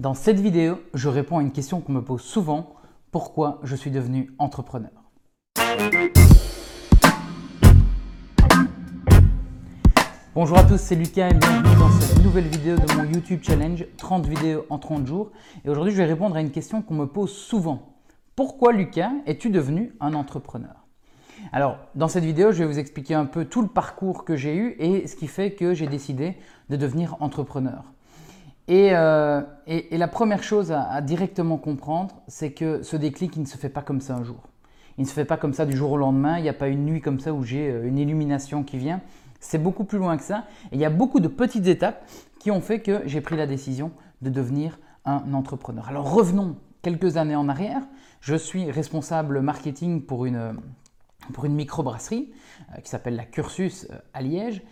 Dans cette vidéo, je réponds à une question qu'on me pose souvent, pourquoi je suis devenu entrepreneur? Bonjour à tous, c'est Lucas et bienvenue dans cette nouvelle vidéo de mon YouTube Challenge 30 vidéos en 30 jours. Et aujourd'hui, je vais répondre à une question qu'on me pose souvent. Pourquoi Lucas es-tu devenu un entrepreneur? Alors, dans cette vidéo, je vais vous expliquer un peu tout le parcours que j'ai eu et ce qui fait que j'ai décidé de devenir entrepreneur. Euh, et, la première chose à, directement comprendre, c'est que ce déclic, il ne se fait pas comme ça un jour. Il ne se fait pas comme ça du jour au lendemain. Il n'y a pas une nuit comme ça où j'ai euh, une illumination qui vient. C'est beaucoup plus loin que ça. Et il y a beaucoup de petites étapes qui ont fait que j'ai pris la décision de devenir un entrepreneur. Alors revenons quelques années en arrière. Je suis responsable marketing pour une, pour une microbrasserie euh, qui s'appelle la Cursus à Liège.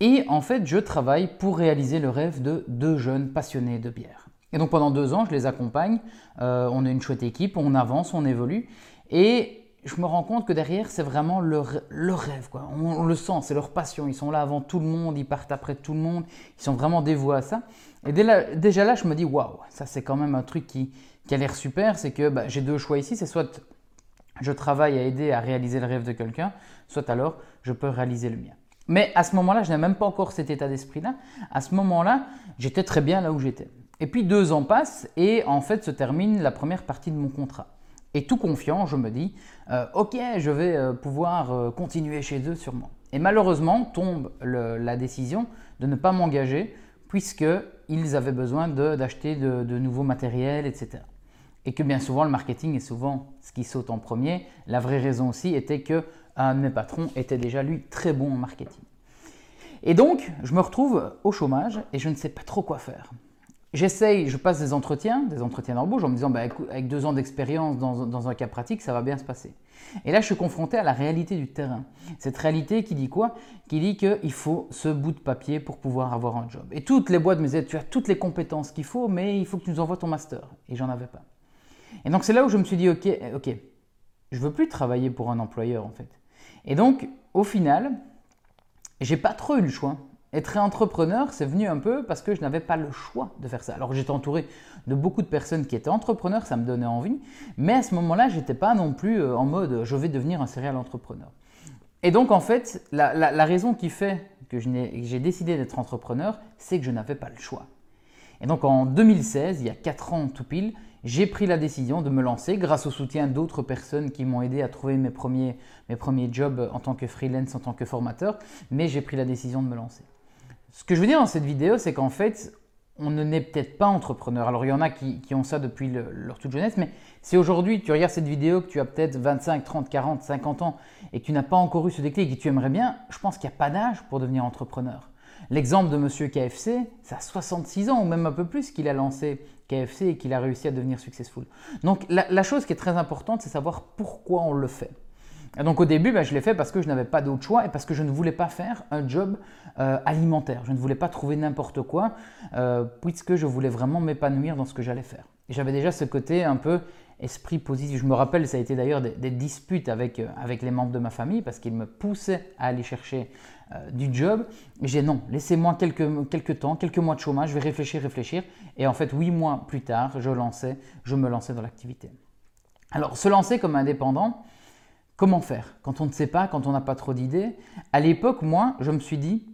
Et en fait, je travaille pour réaliser le rêve de deux jeunes passionnés de bière. Et donc pendant deux ans, je les accompagne. Euh, on est une chouette équipe, on avance, on évolue. Et je me rends compte que derrière, c'est vraiment leur, rêve. Quoi. On, le sent, c'est leur passion. Ils sont là avant tout le monde, ils partent après tout le monde. Ils sont vraiment dévoués à ça. Et déjà là, je me dis, waouh, ça c'est quand même un truc qui, a l'air super. C'est que bah, j'ai deux choix ici. C'est soit je travaille à aider à réaliser le rêve de quelqu'un, soit alors je peux réaliser le mien. Mais à ce moment-là, je n'ai même pas encore cet état d'esprit-là. À ce moment-là, j'étais très bien là où j'étais. Et puis deux ans passent et en fait se termine la première partie de mon contrat. Et tout confiant, je me dis, euh, ok, je vais euh, pouvoir euh, continuer chez eux sûrement. Et malheureusement tombe la décision de ne pas m'engager puisqu'ils avaient besoin d'acheter de, de, nouveaux matériels, etc. Et que bien souvent le marketing est souvent ce qui saute en premier. La vraie raison aussi était que un de mes patrons était déjà lui très bon en marketing. Et donc, je me retrouve au chômage et je ne sais pas trop quoi faire. J'essaye, je passe des entretiens, des entretiens d'embauche en me disant, bah, avec deux ans d'expérience dans, un cas pratique, ça va bien se passer. Et là, je suis confronté à la réalité du terrain. Cette réalité qui dit quoi? Qui dit qu'il faut ce bout de papier pour pouvoir avoir un job. Et toutes les boîtes me disaient, tu as toutes les compétences qu'il faut, mais il faut que tu nous envoies ton master. Et j'en avais pas. Et donc, c'est là où je me suis dit, ok, ok, je veux plus travailler pour un employeur en fait. Et donc, au final, j'ai pas trop eu le choix. Être entrepreneur, c'est venu un peu parce que je n'avais pas le choix de faire ça. Alors j'étais entouré de beaucoup de personnes qui étaient entrepreneurs, ça me donnait envie, mais à ce moment-là, je n'étais pas non plus euh, en mode je vais devenir un serial entrepreneur. Et donc en fait, la, raison qui fait que j'ai décidé d'être entrepreneur, c'est que je n'avais pas le choix. Et donc en 2016, il y a 4 ans tout pile, j'ai pris la décision de me lancer grâce au soutien d'autres personnes qui m'ont aidé à trouver mes premiers, mes premiers jobs en tant que freelance, en tant que formateur, mais j'ai pris la décision de me lancer. Ce que je veux dire dans cette vidéo, c'est qu'en fait, on ne n'est peut-être pas entrepreneur. Alors il y en a qui, ont ça depuis leur toute jeunesse, mais si aujourd'hui tu regardes cette vidéo, que tu as peut-être 25, 30, 40, 50 ans et que tu n'as pas encore eu ce déclic et que tu aimerais bien, je pense qu'il n'y a pas d'âge pour devenir entrepreneur. L'exemple de monsieur KFC, ça a 66 ans ou même un peu plus qu'il a lancé KFC et qu'il a réussi à devenir successful. Donc la, chose qui est très importante, c'est savoir pourquoi on le fait. Donc au début, ben, je l'ai fait parce que je n'avais pas d'autre choix et parce que je ne voulais pas faire un job euh, alimentaire. Je ne voulais pas trouver n'importe quoi euh, puisque je voulais vraiment m'épanouir dans ce que j'allais faire. J'avais déjà ce côté un peu esprit positif. Je me rappelle, ça a été d'ailleurs des, disputes avec, euh, avec les membres de ma famille parce qu'ils me poussaient à aller chercher euh, du job. J'ai non, laissez-moi quelques, quelques temps, quelques mois de chômage, je vais réfléchir, réfléchir. Et en fait, huit mois plus tard, je, lançais, je me lançais dans l'activité. Alors, se lancer comme indépendant, comment faire? Quand on ne sait pas, quand on n'a pas trop d'idées À l'époque, moi, je me suis dit,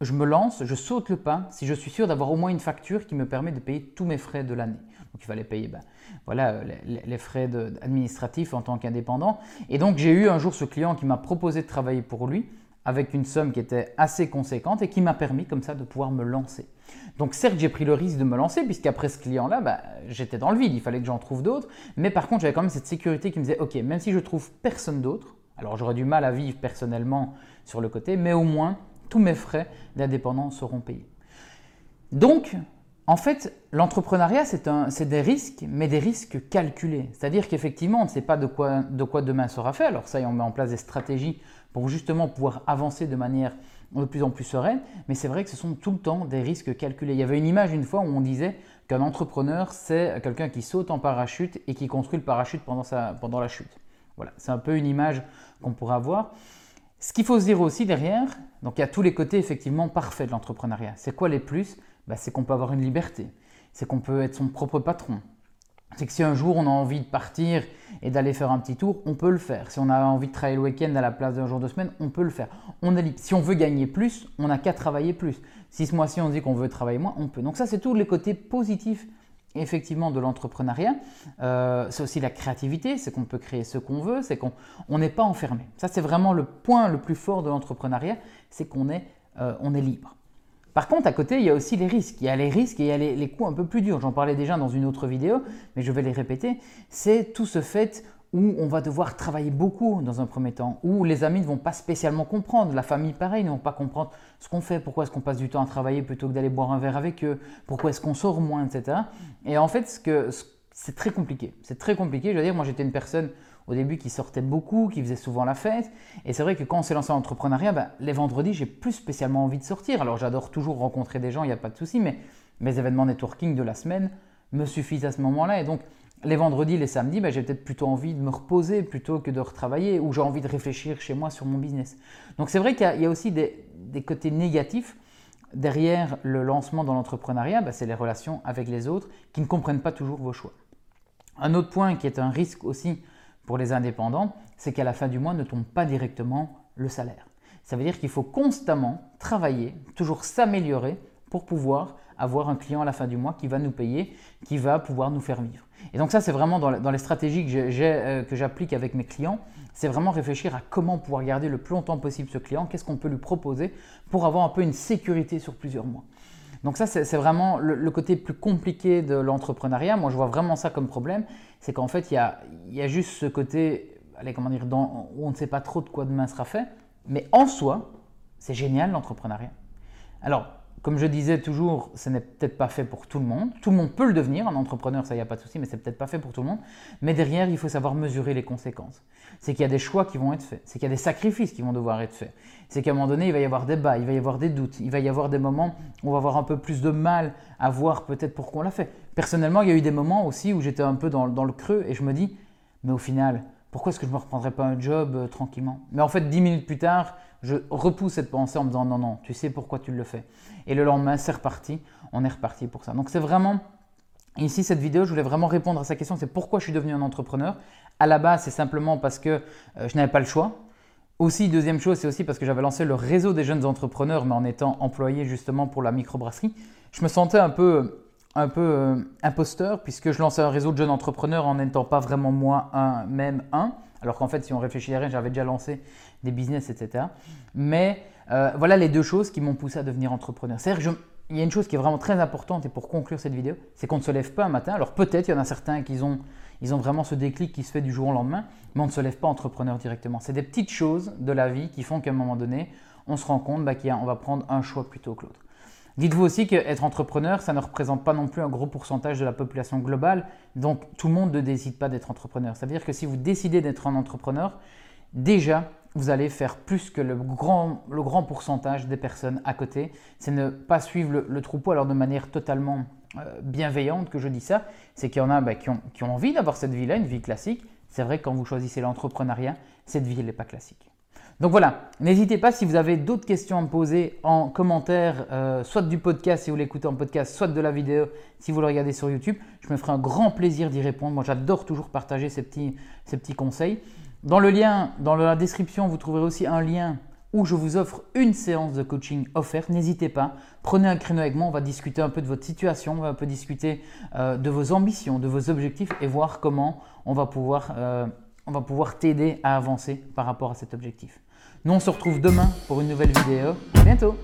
je me lance, je saute le pas si je suis sûr d'avoir au moins une facture qui me permet de payer tous mes frais de l'année. Donc il fallait payer ben, voilà, les, frais administratifs en tant qu'indépendant. Et donc j'ai eu un jour ce client qui m'a proposé de travailler pour lui avec une somme qui était assez conséquente et qui m'a permis comme ça de pouvoir me lancer. Donc certes j'ai pris le risque de me lancer puisqu'après ce client-là, ben, j'étais dans le vide, il fallait que j'en trouve d'autres. Mais par contre j'avais quand même cette sécurité qui me disait, ok, même si je trouve personne d'autre, alors j'aurais du mal à vivre personnellement sur le côté, mais au moins tous mes frais d'indépendance seront payés. Donc, en fait, l'entrepreneuriat, c'est des risques, mais des risques calculés. C'est-à-dire qu'effectivement, on ne sait pas de quoi, de quoi demain sera fait. Alors ça, on met en place des stratégies pour justement pouvoir avancer de manière de plus en plus sereine. Mais c'est vrai que ce sont tout le temps des risques calculés. Il y avait une image une fois où on disait qu'un entrepreneur, c'est quelqu'un qui saute en parachute et qui construit le parachute pendant, la chute. Voilà, c'est un peu une image qu'on pourrait avoir. Ce qu'il faut se dire aussi derrière, donc il y a tous les côtés effectivement parfaits de l'entrepreneuriat. C'est quoi les plus? Bah, C'est qu'on peut avoir une liberté. c'est qu'on peut être son propre patron. C'est que si un jour on a envie de partir et d'aller faire un petit tour, on peut le faire. Si on a envie de travailler le week-end à la place d'un jour de semaine, on peut le faire. Si on veut gagner plus, on n'a qu'à travailler plus. Si ce mois-ci on dit qu'on veut travailler moins, on peut. Donc ça, c'est tous les côtés positifs effectivement de l'entrepreneuriat. Euh, c'est aussi la créativité, c'est qu'on peut créer ce qu'on veut, c'est qu'on n'est pas enfermé. Ça, c'est vraiment le point le plus fort de l'entrepreneuriat, c'est qu'on est, euh, est libre. Par contre, à côté, il y a aussi les risques. Il y a les risques et il y a les, les coûts un peu plus durs. J'en parlais déjà dans une autre vidéo, mais je vais les répéter. C'est tout ce fait où on va devoir travailler beaucoup dans un premier temps, où les amis ne vont pas spécialement comprendre, la famille pareil ne vont pas comprendre ce qu'on fait, pourquoi est-ce qu'on passe du temps à travailler plutôt que d'aller boire un verre avec eux, pourquoi est-ce qu'on sort moins, etc. Et en fait, ce c'est très compliqué. C'est très compliqué. Je veux dire, moi j'étais une personne au début qui sortait beaucoup, qui faisait souvent la fête. Et c'est vrai que quand on s'est lancé en entrepreneuriat, ben, les vendredis, j'ai plus spécialement envie de sortir. Alors j'adore toujours rencontrer des gens, il n'y a pas de souci, mais mes événements networking de la semaine me suffisent à ce moment-là. Et donc, les vendredis, les samedis, ben, j'ai peut-être plutôt envie de me reposer plutôt que de retravailler ou j'ai envie de réfléchir chez moi sur mon business. Donc c'est vrai qu'il y, a aussi des, côtés négatifs derrière le lancement dans l'entrepreneuriat, ben, c'est les relations avec les autres qui ne comprennent pas toujours vos choix. Un autre point qui est un risque aussi pour les indépendants, c'est qu'à la fin du mois ne tombe pas directement le salaire. Ça veut dire qu'il faut constamment travailler, toujours s'améliorer pour pouvoir avoir un client à la fin du mois qui va nous payer, qui va pouvoir nous faire vivre. Et donc ça, c'est vraiment dans, les stratégies euh, que j'applique avec mes clients, c'est vraiment réfléchir à comment pouvoir garder le plus longtemps possible ce client, qu'est-ce qu'on peut lui proposer pour avoir un peu une sécurité sur plusieurs mois. Donc ça, c'est vraiment le, côté plus compliqué de l'entrepreneuriat. Moi, je vois vraiment ça comme problème, c'est qu'en fait, il y a, juste ce côté, comment dire, où on ne sait pas trop de quoi demain sera fait, mais en soi, c'est génial l'entrepreneuriat. Alors, comme je disais toujours, ce n'est peut-être pas fait pour tout le monde. Tout le monde peut le devenir, un entrepreneur, ça, y a pas de souci, mais c'est peut-être pas fait pour tout le monde. Mais derrière, il faut savoir mesurer les conséquences. C'est qu'il y a des choix qui vont être faits, c'est qu'il y a des sacrifices qui vont devoir être faits. C'est qu'à un moment donné, il va y avoir des bas, il va y avoir des doutes, il va y avoir des moments où on va avoir un peu plus de mal à voir peut-être pourquoi on l'a fait. Personnellement, il y a eu des moments aussi où j'étais un peu dans, dans le creux et je me dis, mais au final, pourquoi est-ce que je ne me reprendrais pas un job euh, tranquillement? Mais en fait, dix minutes plus tard, je repousse cette pensée en me disant non, non, tu sais pourquoi tu le fais. Et le lendemain, c'est reparti, on est reparti pour ça. Donc c'est vraiment, ici, cette vidéo, je voulais vraiment répondre à sa question, c'est pourquoi je suis devenu un entrepreneur? À la base, c'est simplement parce que euh, je n'avais pas le choix. Aussi, deuxième chose, c'est aussi parce que j'avais lancé le réseau des jeunes entrepreneurs, mais en étant employé justement pour la microbrasserie. Je me sentais un peu un peu euh, imposteur puisque je lançais un réseau de jeunes entrepreneurs en n'étant pas vraiment moi un, même un. Alors qu'en fait, si on rien, j'avais déjà lancé des business, etc. Mais euh, voilà les deux choses qui m'ont poussé à devenir entrepreneur. C'est-à-dire il y a une chose qui est vraiment très importante et pour conclure cette vidéo, c'est qu'on ne se lève pas un matin. Alors peut-être il y en a certains qui ont vraiment ce déclic qui se fait du jour au lendemain, mais on ne se lève pas entrepreneur directement. C'est des petites choses de la vie qui font qu'à un moment donné, on se rend compte bah, qu'on va prendre un choix plutôt que l'autre. Dites-vous aussi qu'être entrepreneur, ça ne représente pas non plus un gros pourcentage de la population globale. Donc tout le monde ne décide pas d'être entrepreneur. Ça veut dire que si vous décidez d'être un entrepreneur, déjà, vous allez faire plus que le grand, le grand pourcentage des personnes à côté. C'est ne pas suivre le, troupeau alors de manière totalement euh, bienveillante que je dis ça. C'est qu'il y en a bah, qui, ont, qui ont envie d'avoir cette vie-là, une vie classique. C'est vrai que quand vous choisissez l'entrepreneuriat, cette vie n'est pas classique. Donc voilà, n'hésitez pas si vous avez d'autres questions à me poser en commentaire, euh, soit du podcast si vous l'écoutez en podcast, soit de la vidéo si vous le regardez sur YouTube. Je me ferai un grand plaisir d'y répondre. Moi, j'adore toujours partager ces petits, conseils. Dans le lien, dans la description, vous trouverez aussi un lien où je vous offre une séance de coaching offerte. N'hésitez pas, prenez un créneau avec moi, on va discuter un peu de votre situation, on va un peu discuter euh, de vos ambitions, de vos objectifs et voir comment on va pouvoir, euh, on va pouvoir t'aider à avancer par rapport à cet objectif. Nous, on se retrouve demain pour une nouvelle vidéo. À bientôt